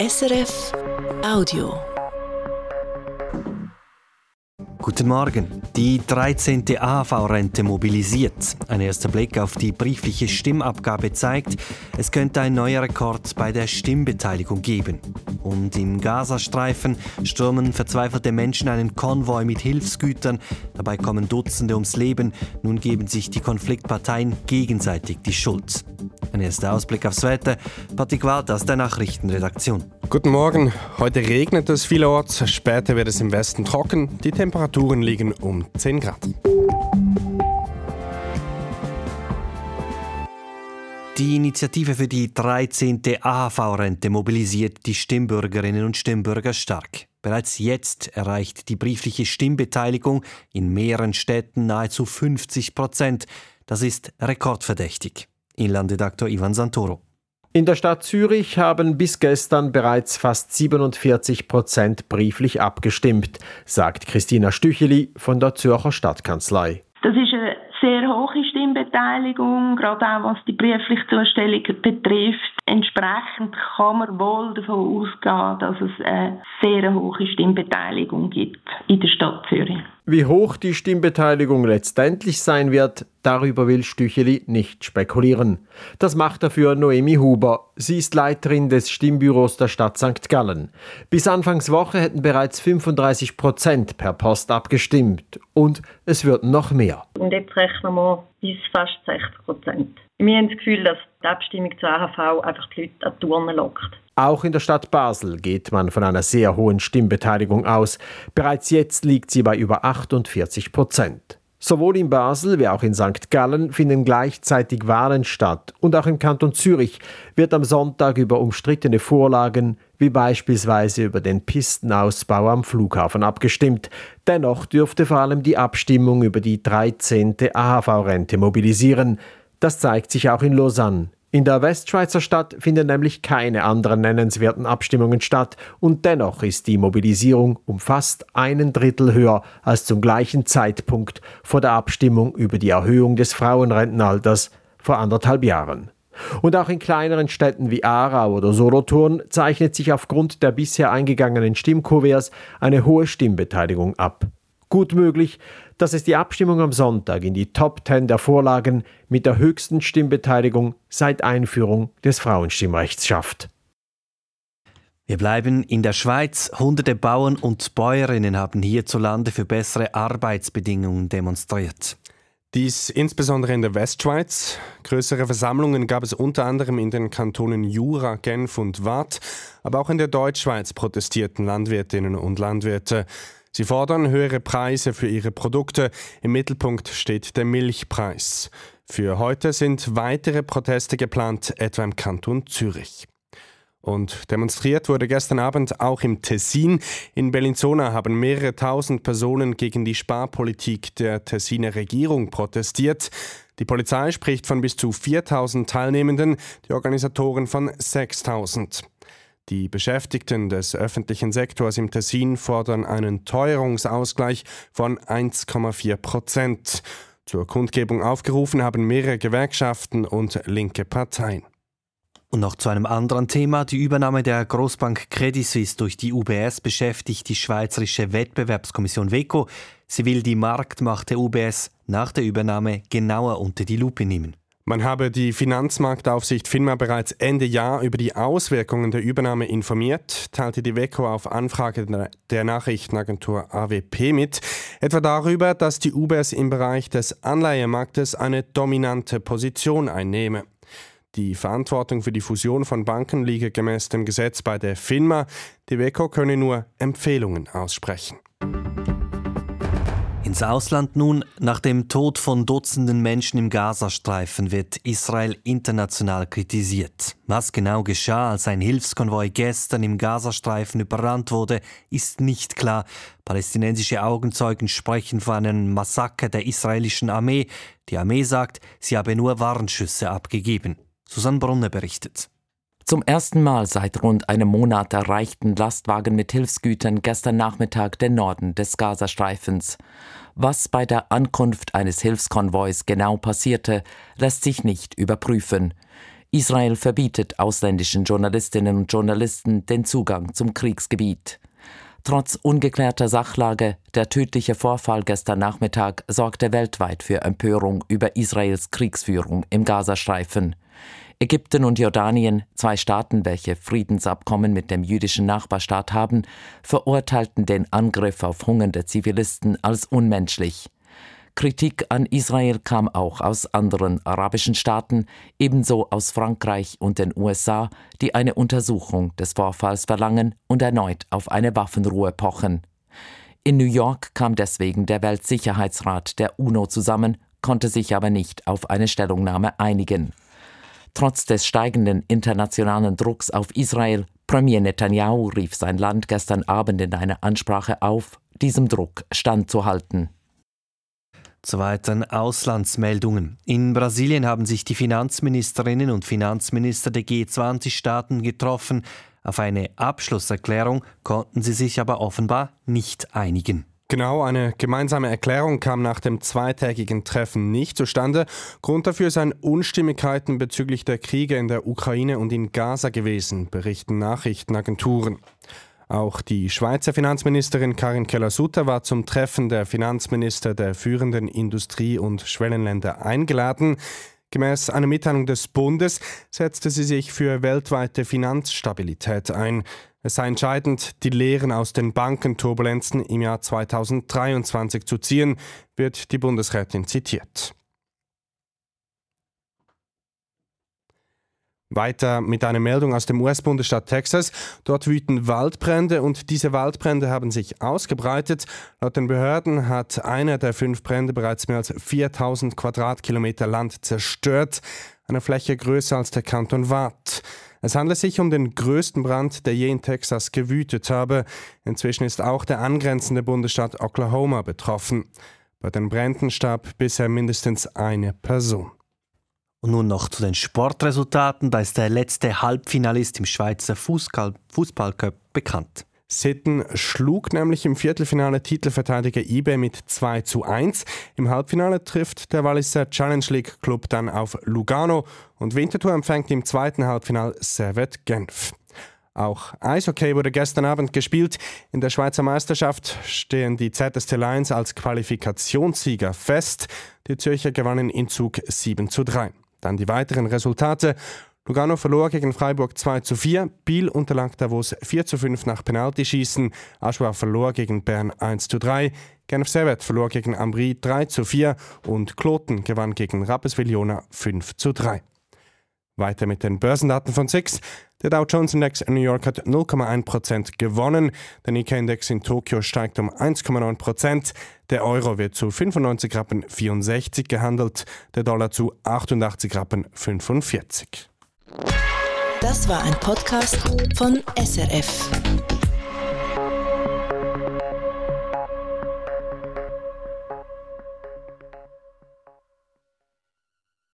SRF Audio. Guten Morgen. Die 13. AHV-Rente mobilisiert. Ein erster Blick auf die briefliche Stimmabgabe zeigt, es könnte ein neuer Rekord bei der Stimmbeteiligung geben. Und im Gazastreifen stürmen verzweifelte Menschen einen Konvoi mit Hilfsgütern. Dabei kommen Dutzende ums Leben. Nun geben sich die Konfliktparteien gegenseitig die Schuld. Ein erster Ausblick aufs Wetter. Patrick Walter aus der Nachrichtenredaktion. Guten Morgen. Heute regnet es vielerorts. Später wird es im Westen trocken. Die Temperaturen liegen um 10 Grad. Die Initiative für die 13. AHV-Rente mobilisiert die Stimmbürgerinnen und Stimmbürger stark. Bereits jetzt erreicht die briefliche Stimmbeteiligung in mehreren Städten nahezu 50 Prozent. Das ist rekordverdächtig. Inlandredaktor Ivan Santoro. In der Stadt Zürich haben bis gestern bereits fast 47 Prozent brieflich abgestimmt, sagt Christina Stücheli von der Zürcher Stadtkanzlei. Das ist eine sehr hohe Stimmbeteiligung, gerade auch was die briefliche Zustellung betrifft. Entsprechend kann man wohl davon ausgehen, dass es eine sehr hohe Stimmbeteiligung gibt in der Stadt Zürich. Wie hoch die Stimmbeteiligung letztendlich sein wird, darüber will Stücheli nicht spekulieren. Das macht dafür Noemi Huber. Sie ist Leiterin des Stimmbüros der Stadt St. Gallen. Bis Anfangswoche hätten bereits 35 Prozent per Post abgestimmt. Und es wird noch mehr. Und jetzt rechnen wir bis fast 60 Prozent. Wir haben das Gefühl, dass die Abstimmung zur AHV einfach die Leute an die Turnen lockt. Auch in der Stadt Basel geht man von einer sehr hohen Stimmbeteiligung aus. Bereits jetzt liegt sie bei über 48 Prozent. Sowohl in Basel wie auch in St. Gallen finden gleichzeitig Wahlen statt und auch im Kanton Zürich wird am Sonntag über umstrittene Vorlagen wie beispielsweise über den Pistenausbau am Flughafen abgestimmt. Dennoch dürfte vor allem die Abstimmung über die 13. AHV-Rente mobilisieren. Das zeigt sich auch in Lausanne. In der Westschweizer Stadt finden nämlich keine anderen nennenswerten Abstimmungen statt und dennoch ist die Mobilisierung um fast einen Drittel höher als zum gleichen Zeitpunkt vor der Abstimmung über die Erhöhung des Frauenrentenalters vor anderthalb Jahren. Und auch in kleineren Städten wie Aarau oder Solothurn zeichnet sich aufgrund der bisher eingegangenen Stimmkuverts eine hohe Stimmbeteiligung ab. Gut möglich, dass es die Abstimmung am Sonntag in die Top Ten der Vorlagen mit der höchsten Stimmbeteiligung seit Einführung des Frauenstimmrechts schafft. Wir bleiben in der Schweiz. Hunderte Bauern und Bäuerinnen haben hierzulande für bessere Arbeitsbedingungen demonstriert. Dies insbesondere in der Westschweiz. Größere Versammlungen gab es unter anderem in den Kantonen Jura, Genf und Waadt, aber auch in der Deutschschweiz protestierten Landwirtinnen und Landwirte. Sie fordern höhere Preise für ihre Produkte. Im Mittelpunkt steht der Milchpreis. Für heute sind weitere Proteste geplant, etwa im Kanton Zürich. Und demonstriert wurde gestern Abend auch im Tessin. In Bellinzona haben mehrere tausend Personen gegen die Sparpolitik der Tessiner Regierung protestiert. Die Polizei spricht von bis zu 4000 Teilnehmenden, die Organisatoren von 6000. Die Beschäftigten des öffentlichen Sektors im Tessin fordern einen Teuerungsausgleich von 1,4 Prozent. Zur Kundgebung aufgerufen haben mehrere Gewerkschaften und linke Parteien. Und noch zu einem anderen Thema. Die Übernahme der Großbank Credit Suisse durch die UBS beschäftigt die Schweizerische Wettbewerbskommission WECO. Sie will die Marktmacht der UBS nach der Übernahme genauer unter die Lupe nehmen. Man habe die Finanzmarktaufsicht FINMA bereits Ende Jahr über die Auswirkungen der Übernahme informiert, teilte die WECO auf Anfrage der Nachrichtenagentur AWP mit, etwa darüber, dass die UBS im Bereich des Anleihemarktes eine dominante Position einnehme. Die Verantwortung für die Fusion von Banken liege gemäß dem Gesetz bei der FINMA, die WECO könne nur Empfehlungen aussprechen. Ins Ausland nun. Nach dem Tod von Dutzenden Menschen im Gazastreifen wird Israel international kritisiert. Was genau geschah, als ein Hilfskonvoi gestern im Gazastreifen überrannt wurde, ist nicht klar. Palästinensische Augenzeugen sprechen von einem Massaker der israelischen Armee. Die Armee sagt, sie habe nur Warnschüsse abgegeben. Susanne Brunner berichtet. Zum ersten Mal seit rund einem Monat erreichten Lastwagen mit Hilfsgütern gestern Nachmittag den Norden des Gazastreifens. Was bei der Ankunft eines Hilfskonvois genau passierte, lässt sich nicht überprüfen. Israel verbietet ausländischen Journalistinnen und Journalisten den Zugang zum Kriegsgebiet. Trotz ungeklärter Sachlage, der tödliche Vorfall gestern Nachmittag sorgte weltweit für Empörung über Israels Kriegsführung im Gazastreifen. Ägypten und Jordanien, zwei Staaten, welche Friedensabkommen mit dem jüdischen Nachbarstaat haben, verurteilten den Angriff auf hungernde Zivilisten als unmenschlich. Kritik an Israel kam auch aus anderen arabischen Staaten, ebenso aus Frankreich und den USA, die eine Untersuchung des Vorfalls verlangen und erneut auf eine Waffenruhe pochen. In New York kam deswegen der Weltsicherheitsrat der UNO zusammen, konnte sich aber nicht auf eine Stellungnahme einigen. Trotz des steigenden internationalen Drucks auf Israel, Premier Netanyahu rief sein Land gestern Abend in einer Ansprache auf, diesem Druck standzuhalten. Zu weiteren Auslandsmeldungen. In Brasilien haben sich die Finanzministerinnen und Finanzminister der G20-Staaten getroffen. Auf eine Abschlusserklärung konnten sie sich aber offenbar nicht einigen. Genau, eine gemeinsame Erklärung kam nach dem zweitägigen Treffen nicht zustande. Grund dafür seien Unstimmigkeiten bezüglich der Kriege in der Ukraine und in Gaza gewesen, berichten Nachrichtenagenturen. Auch die Schweizer Finanzministerin Karin Keller-Sutter war zum Treffen der Finanzminister der führenden Industrie- und Schwellenländer eingeladen. Gemäß einer Mitteilung des Bundes setzte sie sich für weltweite Finanzstabilität ein. Es sei entscheidend, die Lehren aus den Bankenturbulenzen im Jahr 2023 zu ziehen, wird die Bundesrätin zitiert. Weiter mit einer Meldung aus dem US-Bundesstaat Texas. Dort wüten Waldbrände und diese Waldbrände haben sich ausgebreitet. Laut den Behörden hat einer der fünf Brände bereits mehr als 4000 Quadratkilometer Land zerstört, eine Fläche größer als der Kanton Watt. Es handelt sich um den größten Brand, der je in Texas gewütet habe. Inzwischen ist auch der angrenzende Bundesstaat Oklahoma betroffen. Bei den Bränden starb bisher mindestens eine Person. Und nun noch zu den Sportresultaten. Da ist der letzte Halbfinalist im Schweizer Fußballcup bekannt. Sitten schlug nämlich im Viertelfinale Titelverteidiger eBay mit 2 zu 1. Im Halbfinale trifft der Walliser Challenge League Club dann auf Lugano und Winterthur empfängt im zweiten Halbfinale Servet Genf. Auch Eishockey wurde gestern Abend gespielt. In der Schweizer Meisterschaft stehen die ZST Lions als Qualifikationssieger fest. Die Zürcher gewannen in Zug 7 zu 3. Dann die weiteren Resultate. Lugano verlor gegen Freiburg 2 zu 4, Biel unterlag Davos 4 zu 5 nach Penaltyschießen, Aschua verlor gegen Bern 1 zu 3, Genf Servet verlor gegen Ambri 3 zu 4 und Kloten gewann gegen Rapperswil-Jona 5 zu 3. Weiter mit den Börsendaten von SIX. Der Dow Jones Index in New York hat 0,1% gewonnen. Der Nikkei-Index in Tokio steigt um 1,9%. Der Euro wird zu 95 Rappen 64 gehandelt, der Dollar zu 88 Rappen 45. Das war ein Podcast von SRF.